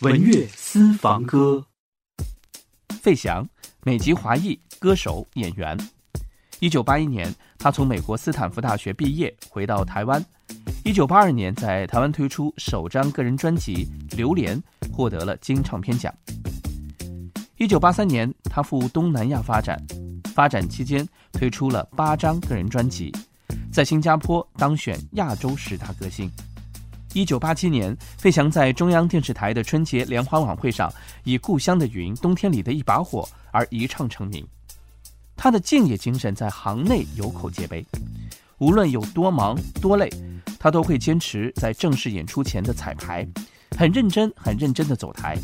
文乐私房歌。费翔，美籍华裔歌手、演员。一九八一年，他从美国斯坦福大学毕业，回到台湾。一九八二年，在台湾推出首张个人专辑《榴莲》，获得了金唱片奖。一九八三年，他赴东南亚发展，发展期间推出了八张个人专辑，在新加坡当选亚洲十大歌星。一九八七年，费翔在中央电视台的春节联欢晚会上，以《故乡的云》《冬天里的一把火》而一唱成名。他的敬业精神在行内有口皆碑，无论有多忙多累，他都会坚持在正式演出前的彩排，很认真、很认真的走台。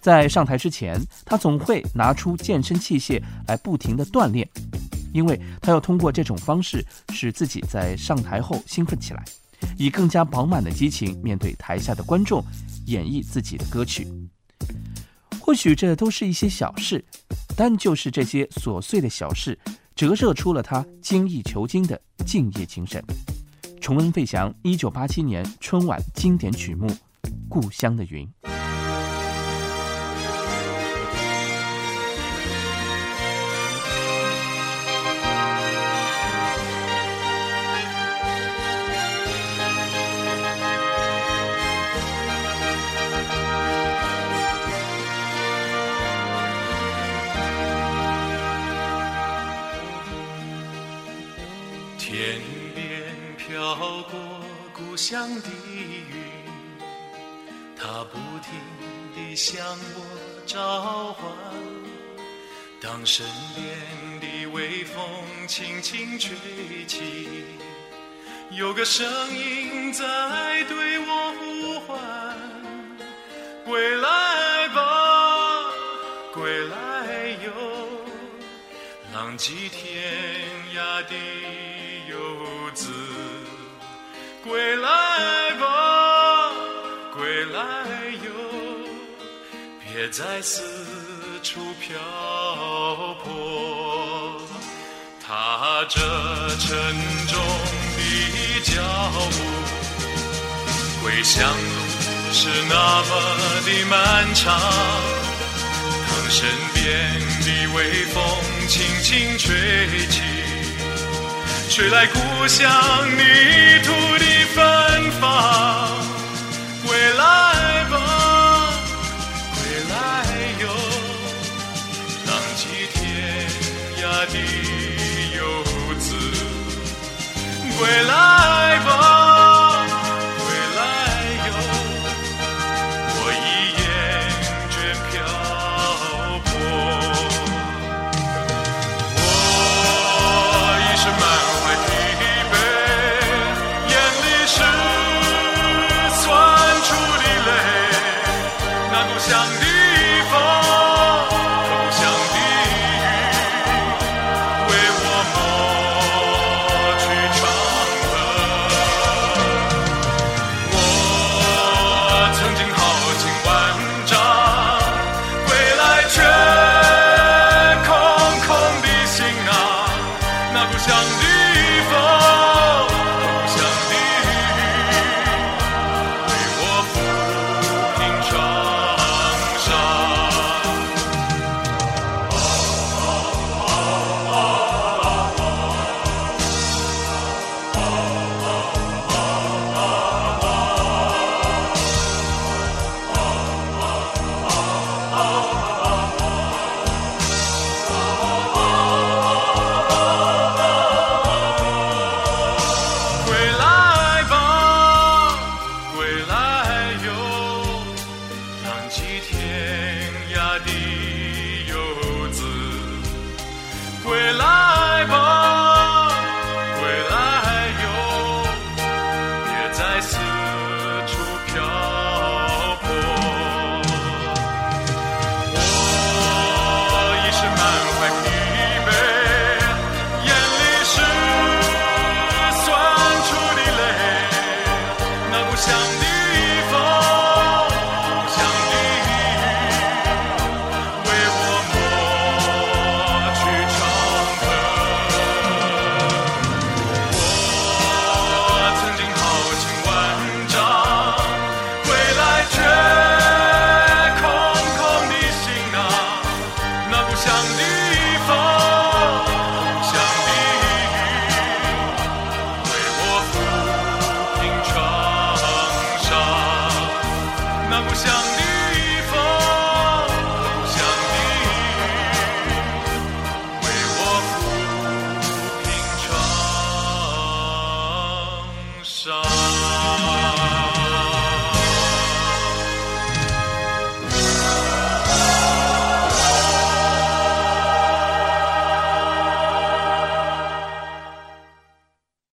在上台之前，他总会拿出健身器械来不停的锻炼，因为他要通过这种方式使自己在上台后兴奋起来，以更加饱满的激情面对台下的观众，演绎自己的歌曲。或许这都是一些小事。但就是这些琐碎的小事，折射出了他精益求精的敬业精神。重温费翔一九八七年春晚经典曲目《故乡的云》。天边飘过故乡的云，它不停地向我召唤。当身边的微风轻轻吹起，有个声音在对我呼唤：归来迹天涯的。游子，归来吧，归来哟，别再四处漂泊。踏着沉重的脚步，归乡路是那么的漫长。身边的微风轻轻吹起。吹来故乡泥土的芬芳，归来吧，归来哟，浪迹天涯的游子，归来故乡的。Daddy.